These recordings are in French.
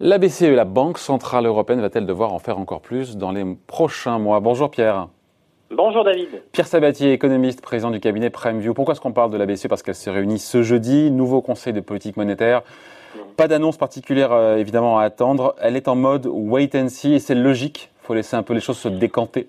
La BCE, la Banque Centrale Européenne, va-t-elle devoir en faire encore plus dans les prochains mois? Bonjour Pierre. Bonjour David. Pierre Sabatier, économiste, président du cabinet PrimeView. Pourquoi est-ce qu'on parle de la BCE Parce qu'elle se réunit ce jeudi, nouveau conseil de politique monétaire. Pas d'annonce particulière euh, évidemment à attendre. Elle est en mode wait and see et c'est logique. Il faut laisser un peu les choses se décanter.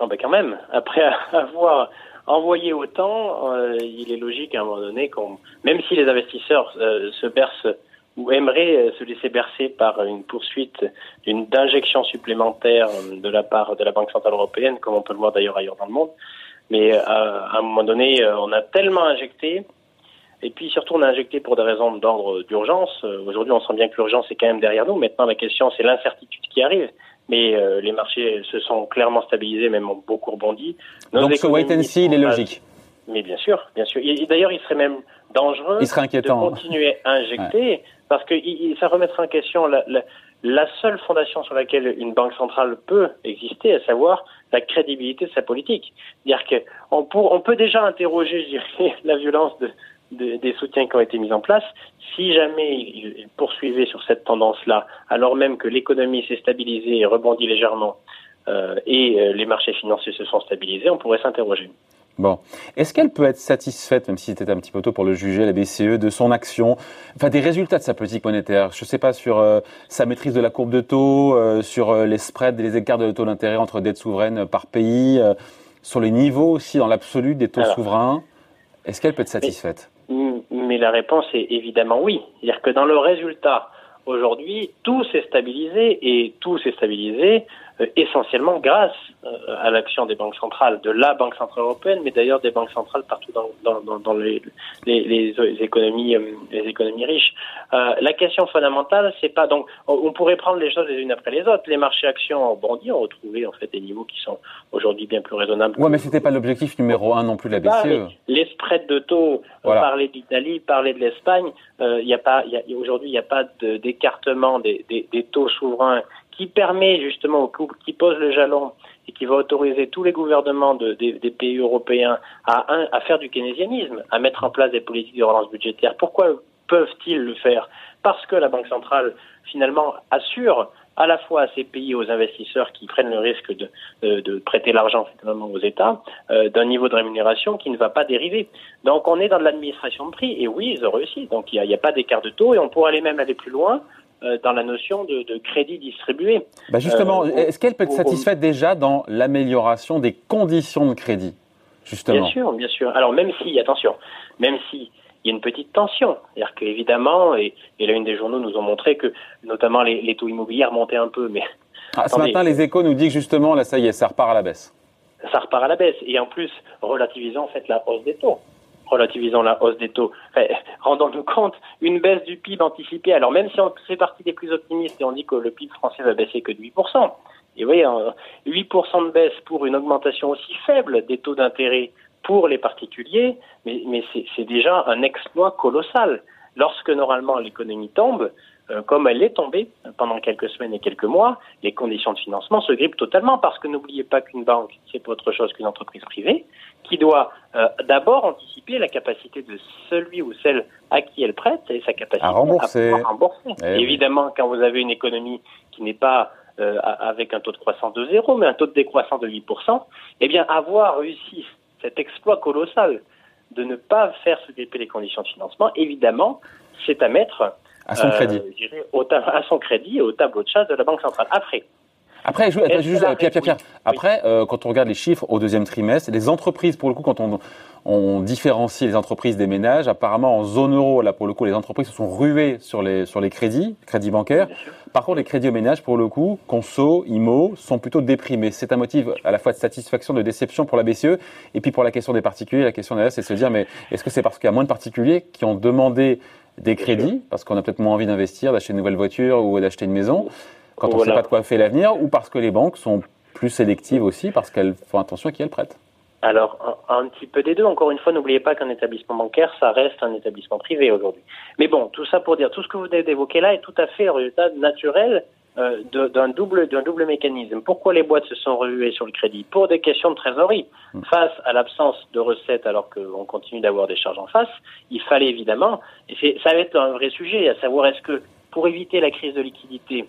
Non, ben quand même. Après avoir envoyé autant, euh, il est logique à un moment donné qu'on, même si les investisseurs euh, se bercent ou aimerait euh, se laisser bercer par une poursuite d'une d'injection supplémentaire de la part de la Banque centrale européenne, comme on peut le voir d'ailleurs ailleurs dans le monde. Mais à un moment donné, on a tellement injecté, et puis surtout on a injecté pour des raisons d'ordre d'urgence. Aujourd'hui, on sent bien que l'urgence est quand même derrière nous. Maintenant, la question, c'est l'incertitude qui arrive. Mais les marchés se sont clairement stabilisés, même ont beaucoup rebondi. Donc ce wait and see, il est logique. Mais bien sûr, bien sûr. Et d'ailleurs, il serait même dangereux de continuer à injecter parce que ça remettrait en question la, la, la, seule fondation sur laquelle une banque centrale peut exister, à savoir la crédibilité de sa politique. C'est-à-dire qu'on on peut déjà interroger, je dirais, la violence de, des soutiens qui ont été mis en place. Si jamais il poursuivait sur cette tendance-là, alors même que l'économie s'est stabilisée et rebondit légèrement, euh, et euh, les marchés financiers se sont stabilisés, on pourrait s'interroger. Bon. Est-ce qu'elle peut être satisfaite, même si c'était un petit peu tôt pour le juger, la BCE, de son action, enfin des résultats de sa politique monétaire Je ne sais pas, sur euh, sa maîtrise de la courbe de taux, euh, sur euh, les spreads et les écarts de taux d'intérêt entre dettes souveraines par pays, sur les niveaux aussi dans l'absolu des taux souverains. Est-ce qu'elle peut être satisfaite? Mais, la réponse est évidemment oui. C'est-à-dire que dans le résultat, aujourd'hui, tout s'est stabilisé et tout s'est stabilisé essentiellement grâce euh, à l'action des banques centrales, de la Banque centrale européenne, mais d'ailleurs des banques centrales partout dans, dans, dans les, les, les, économies, euh, les économies riches. Euh, la question fondamentale, c'est pas donc on pourrait prendre les choses les unes après les autres. Les marchés actions ont bondi, ont retrouvé en fait des niveaux qui sont aujourd'hui bien plus raisonnables. Ouais, mais c'était pas l'objectif numéro un non plus de la BCE. Bah, les spreads de taux, voilà. parler d'Italie, parler de l'Espagne, il y a pas, aujourd'hui il n'y a pas d'écartement des, des, des taux souverains qui permet justement, qui pose le jalon et qui va autoriser tous les gouvernements de, des, pays européens à, faire du keynésianisme, à mettre en place des politiques de relance budgétaire. Pourquoi peuvent-ils le faire? Parce que la Banque centrale, finalement, assure à la fois à ces pays, aux investisseurs qui prennent le risque de, de prêter l'argent finalement aux États, euh, d'un niveau de rémunération qui ne va pas dériver. Donc on est dans de l'administration de prix, et oui, ils ont réussi. Donc il n'y a, a, pas d'écart de taux, et on pourrait aller même aller plus loin euh, dans la notion de, de crédit distribué. Bah justement, euh, est-ce qu'elle peut être satisfaite déjà dans l'amélioration des conditions de crédit Justement? Bien sûr, bien sûr. Alors même si, attention, même si il y a une petite tension. C'est-à-dire qu'évidemment, et, et là, une des journaux nous ont montré que notamment les, les taux immobiliers remontaient un peu, mais... Ah, ce matin, les échos nous disent que justement, là, ça y est, ça repart à la baisse. Ça repart à la baisse. Et en plus, relativisant en fait la hausse des taux relativisant la hausse des taux, rendons-nous compte, une baisse du PIB anticipée, alors même si on fait partie des plus optimistes et on dit que le PIB français va baisser que de 8%, et oui, 8% de baisse pour une augmentation aussi faible des taux d'intérêt pour les particuliers, mais, c'est déjà un exploit colossal. Lorsque normalement l'économie tombe, comme elle est tombée pendant quelques semaines et quelques mois, les conditions de financement se grippent totalement parce que n'oubliez pas qu'une banque, c'est pas autre chose qu'une entreprise privée qui doit euh, d'abord anticiper la capacité de celui ou celle à qui elle prête et sa capacité à rembourser. À rembourser. Eh Évidemment, quand vous avez une économie qui n'est pas euh, avec un taux de croissance de zéro, mais un taux de décroissance de 8%, eh bien, avoir réussi cet exploit colossal de ne pas faire se gripper les conditions de financement, évidemment, c'est à mettre à son crédit. Euh, au à son crédit et au tableau de chasse de la Banque centrale. Après, après, je, juste, Pierre, Pierre, Pierre. Après, euh, quand on regarde les chiffres au deuxième trimestre, les entreprises, pour le coup, quand on, on différencie les entreprises des ménages, apparemment en zone euro, là pour le coup, les entreprises se sont ruées sur les sur les crédits, crédits bancaires. Par contre, les crédits aux ménages, pour le coup, conso, IMO, sont plutôt déprimés. C'est un motif à la fois de satisfaction, de déception pour la BCE, et puis pour la question des particuliers, la question derrière, c'est de se dire, mais est-ce que c'est parce qu'il y a moins de particuliers qui ont demandé des crédits, parce qu'on a peut-être moins envie d'investir, d'acheter une nouvelle voiture ou d'acheter une maison, quand on ne sait pas de quoi fait l'avenir, ou parce que les banques sont plus sélectives aussi, parce qu'elles font attention à qui elles prêtent alors, un, petit peu des deux. Encore une fois, n'oubliez pas qu'un établissement bancaire, ça reste un établissement privé aujourd'hui. Mais bon, tout ça pour dire, tout ce que vous venez d'évoquer là est tout à fait le résultat naturel d'un double, double mécanisme. Pourquoi les boîtes se sont revuées sur le crédit? Pour des questions de trésorerie. Mm. Face à l'absence de recettes alors qu'on continue d'avoir des charges en face, il fallait évidemment, et ça va être un vrai sujet, à savoir est-ce que pour éviter la crise de liquidité,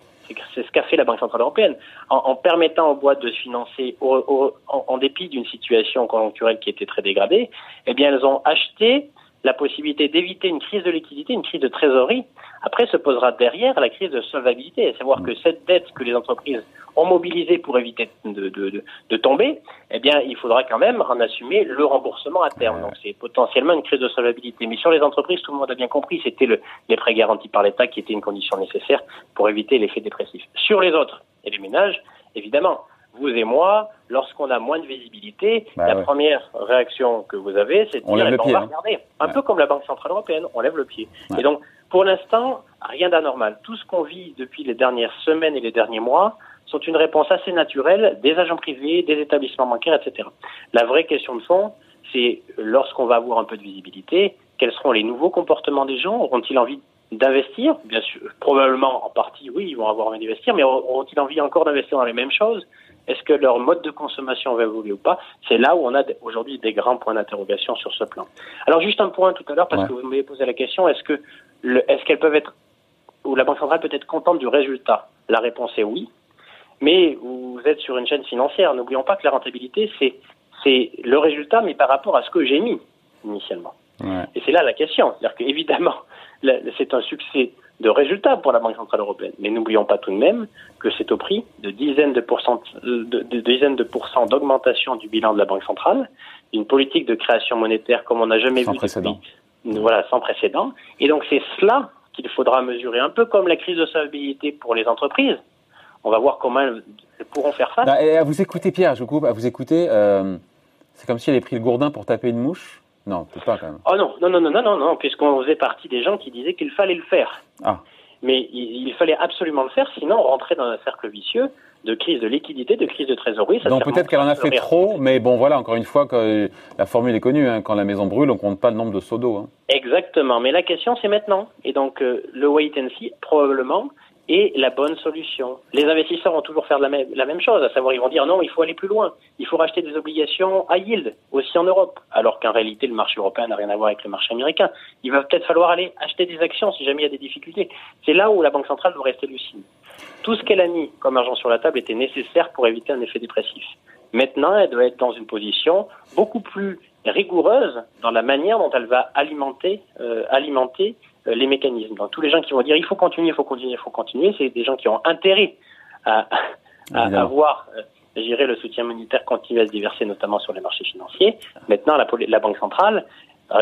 c'est ce qu'a fait la Banque Centrale Européenne, en, permettant aux boîtes de se financer en, en, dépit d'une situation conjoncturelle qui était très dégradée, eh bien elles ont acheté la possibilité d'éviter une crise de liquidité, une crise de trésorerie. Après se posera derrière la crise de solvabilité, à savoir que cette dette que les entreprises ont mobilisée pour éviter de, de, de, tomber, eh bien, il faudra quand même en assumer le remboursement à terme. Donc, c'est potentiellement une crise de solvabilité. Mais sur les entreprises, tout le monde a bien compris, c'était le, les prêts garantis par l'État qui était une condition nécessaire pour éviter l'effet dépressif. Sur les autres et les ménages, évidemment, vous et moi, lorsqu'on a moins de visibilité, bah la première réaction que vous avez, c'est de on dire, lève le pied, on va hein. regarder. Un peu comme la Banque Centrale Européenne, on lève le pied. Et donc, pour l'instant, rien d'anormal. Tout ce qu'on vit depuis les dernières semaines et les derniers mois sont une réponse assez naturelle des agents privés, des établissements bancaires, etc. La vraie question de fond, c'est lorsqu'on va avoir un peu de visibilité, quels seront les nouveaux comportements des gens? Auront-ils envie d'investir? Bien sûr, probablement en partie, oui, ils vont avoir envie d'investir, mais auront-ils envie encore d'investir dans les mêmes choses? Est-ce que leur mode de consommation va évoluer ou pas? C'est là où on a aujourd'hui des grands points d'interrogation sur ce plan. Alors juste un point tout à l'heure, parce que vous m'avez posé la question, est-ce que est-ce qu'elles peuvent être ou la Banque centrale peut être contente du résultat? La réponse est oui. Mais vous êtes sur une chaîne financière. N'oublions pas que la rentabilité, c'est c'est le résultat, mais par rapport à ce que j'ai mis initialement. Et c'est là la question. C'est-à-dire qu'évidemment, c'est un succès de résultats pour la Banque Centrale Européenne. Mais n'oublions pas tout de même que c'est au prix de dizaines de pourcents, de, dizaines de pourcents d'augmentation du bilan de la Banque Centrale, une politique de création monétaire comme on n'a jamais sans vu précédent. voilà, sans précédent. Et donc c'est cela qu'il faudra mesurer, un peu comme la crise de solvabilité pour les entreprises. On va voir comment elles pourront faire face. Bah, et à vous écouter, Pierre, je vous coupe, à vous écouter, euh, c'est comme si elle avait pris le gourdin pour taper une mouche. Non, peut pas quand même. Oh non, non, non, non, non, non, puisqu'on faisait partie des gens qui disaient qu'il fallait le faire. Ah. Mais il, fallait absolument le faire, sinon on rentrait dans un cercle vicieux de crise de liquidité, de crise de trésorerie. Donc peut-être qu'elle en a fait trop, mais bon voilà, encore une fois, que la formule est connue, hein, quand la maison brûle, on compte pas le nombre de seaux d'eau. Hein. Exactement, mais la question c'est maintenant. Et donc euh, le wait and see, probablement, est la bonne solution. Les investisseurs vont toujours faire la même, chose, à savoir ils vont dire non, il faut aller plus loin, il faut racheter des obligations à yield aussi en Europe, alors qu'en réalité le marché européen n'a rien à voir avec le marché américain. Il va peut-être falloir aller acheter des actions si jamais il y a des difficultés. C'est là où la Banque centrale doit rester lucide. Tout ce qu'elle a mis comme argent sur la table était nécessaire pour éviter un effet dépressif. Maintenant, elle doit être dans une position beaucoup plus rigoureuse dans la manière dont elle va alimenter, euh, alimenter les mécanismes. Donc tous les gens qui vont dire il faut continuer, il faut continuer, il faut continuer, c'est des gens qui ont intérêt à, à avoir gérer le soutien monétaire continue à se diverser, notamment sur les marchés financiers. Maintenant, la, la Banque centrale,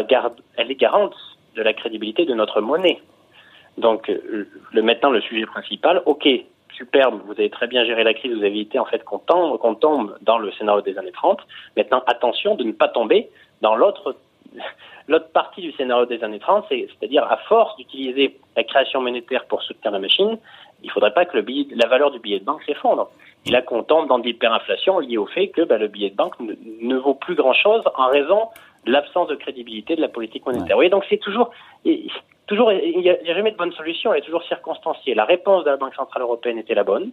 garde, elle est garante de la crédibilité de notre monnaie. Donc, euh, le, maintenant, le sujet principal, ok, superbe, vous avez très bien géré la crise, vous avez évité en fait qu'on tombe, qu'on tombe dans le scénario des années 30. Maintenant, attention de ne pas tomber dans l'autre L'autre partie du scénario des années 30, c'est-à-dire à force d'utiliser la création monétaire pour soutenir la machine, il ne faudrait pas que le billet, la valeur du billet de banque s'effondre. Et là qu'on tombe dans de l'hyperinflation liée au fait que bah, le billet de banque ne, vaut plus grand-chose en raison de l'absence de crédibilité de la politique monétaire. Oui, donc c'est toujours, toujours, il n'y a, a, jamais de bonne solution, elle est toujours circonstanciée. La réponse de la Banque Centrale Européenne était la bonne.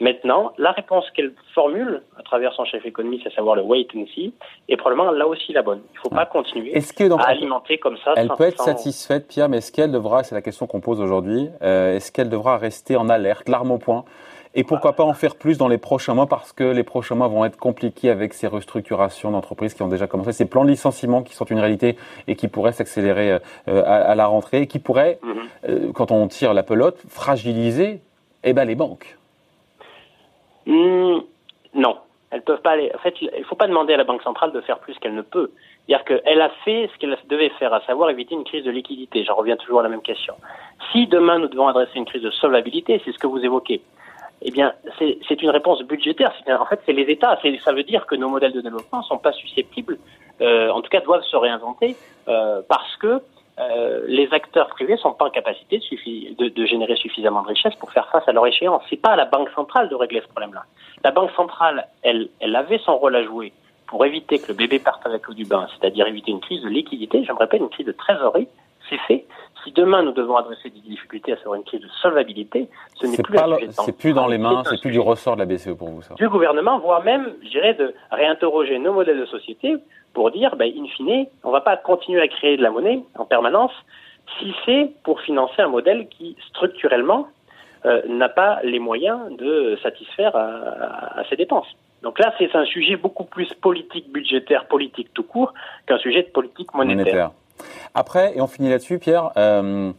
Maintenant, la réponse qu'elle formule à travers son chef économiste, à savoir le wait and see, est probablement là aussi la bonne. Il ne faut pas continuer à alimenter comme ça. Elle peut être satisfaite, Pierre, mais est-ce qu'elle devra, c'est la question qu'on pose aujourd'hui, euh, est-ce qu'elle devra rester en alerte, l'arme au point et pourquoi pas en faire plus dans les prochains mois parce que les prochains mois vont être compliqués avec ces restructurations d'entreprises qui ont déjà commencé, ces plans de licenciement qui sont une réalité et qui pourraient s'accélérer euh, à, la rentrée et qui pourraient, mhm. euh, quand on tire la pelote, fragiliser eh ben, les banques. Hmm, non, elles peuvent pas aller. En fait, il ne faut pas demander à la Banque centrale de faire plus qu'elle ne peut. C'est-à-dire qu'elle a fait ce qu'elle devait faire, à savoir éviter une crise de liquidité. J'en reviens toujours à la même question. Si demain nous devons adresser une crise de solvabilité, c'est ce que vous évoquez. Eh bien, c'est une réponse budgétaire. En fait, c'est les États. Ça veut dire que nos modèles de développement sont pas susceptibles, euh, en tout cas, doivent se réinventer euh, parce que euh, les acteurs privés sont pas en capacité de, générer suffisamment de richesses pour faire face à leur échéance. C'est pas à la Banque centrale de régler ce problème-là. La Banque centrale, elle, elle avait son rôle à jouer pour éviter que le bébé parte avec l'eau du bain, c'est-à-dire éviter une crise de liquidité, j'aimerais pas une crise de trésorerie. c'est fait. Si demain nous devons adresser des difficultés à savoir une crise de solvabilité, ce n'est plus C'est plus dans les mains, c'est plus du ressort de la BCE pour vous, ça. Du gouvernement, voire même, je dirais, de réinterroger nos modèles de société pour dire, ben, in fine, on ne va pas continuer à créer de la monnaie en permanence si c'est pour financer un modèle qui, structurellement, euh, n'a pas les moyens de satisfaire à, ses dépenses. Donc là, c'est un sujet beaucoup plus politique, budgétaire, politique tout court, qu'un sujet de politique monétaire. Après, et on finit là-dessus, Pierre, euh,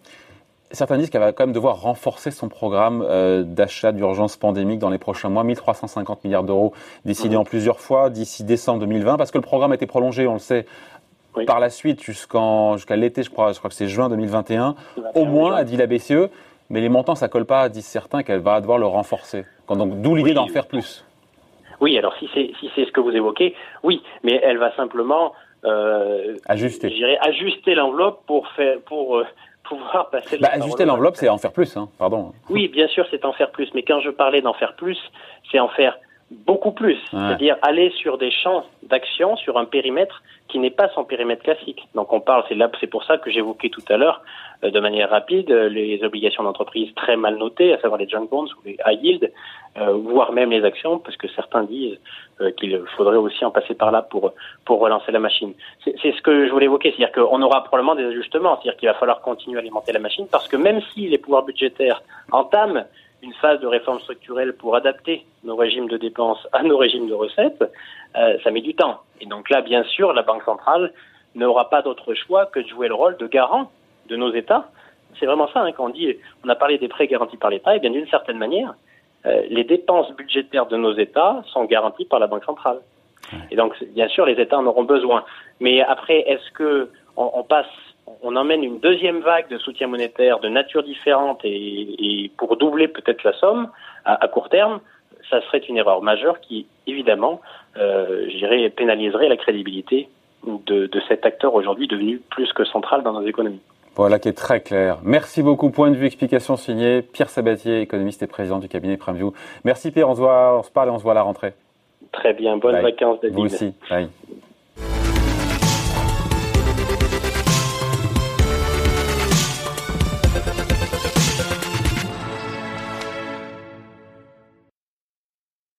certains disent qu'elle va quand même devoir renforcer son programme euh, d'achat d'urgence pandémique dans les prochains mois, 1350 milliards d'euros décidés mhm. en plusieurs fois d'ici décembre 2020, parce que le programme a été prolongé, on le sait, par la suite jusqu'à l'été, je crois, je crois que c'est juin 2021, au moins, a dit la BCE. Mais les montants, ça colle pas, disent certains, qu'elle va devoir le renforcer. Donc, d'où l'idée d'en faire plus. Oui, alors si c'est si c'est ce que vous évoquez, oui, mais elle va simplement euh, ajuster. ajuster l'enveloppe pour faire pour euh, pouvoir passer. Bah, ajuster l'enveloppe, c'est en faire plus, hein. pardon. Oui, bien sûr, c'est en faire plus. Mais quand je parlais d'en faire plus, c'est en faire beaucoup plus. C'est-à-dire aller sur des champs d'action, sur un périmètre qui n'est pas son périmètre classique. Donc on parle, c'est là, c'est pour ça que j'évoquais tout à l'heure, euh, de manière rapide, les obligations d'entreprise très mal notées, à savoir les junk bonds ou les high yield, euh, voire même les actions, parce que certains disent euh, qu'il faudrait aussi en passer par là pour pour relancer la machine. C'est ce que je voulais évoquer, c'est-à-dire qu'on aura probablement des ajustements, c'est-à-dire qu'il va falloir continuer à alimenter la machine, parce que même si les pouvoirs budgétaires entament une phase de réforme structurelle pour adapter nos régimes de dépenses à nos régimes de recettes, euh, ça met du temps. Et donc là, bien sûr, la Banque centrale n'aura pas d'autre choix que de jouer le rôle de garant de nos États. C'est vraiment ça, hein, quand on dit, on a parlé des prêts garantis par l'État, et bien d'une certaine manière, euh, les dépenses budgétaires de nos États sont garanties par la Banque centrale. Et donc, bien sûr, les États en auront besoin. Mais après, est-ce que on passe on emmène une deuxième vague de soutien monétaire de nature différente et, pour doubler peut-être la somme à, court terme, ça serait une erreur majeure qui, évidemment, euh, pénaliserait la crédibilité de, de cet acteur aujourd'hui devenu plus que central dans nos économies. Voilà qui est très clair. Merci beaucoup. Point de vue, explication signée. Pierre Sabatier, économiste et président du cabinet PrimeView. Merci Pierre, on se, voit, on se parle et on se voit à la rentrée. Très bien. Bonnes vacances, David. Vous aussi. Bye.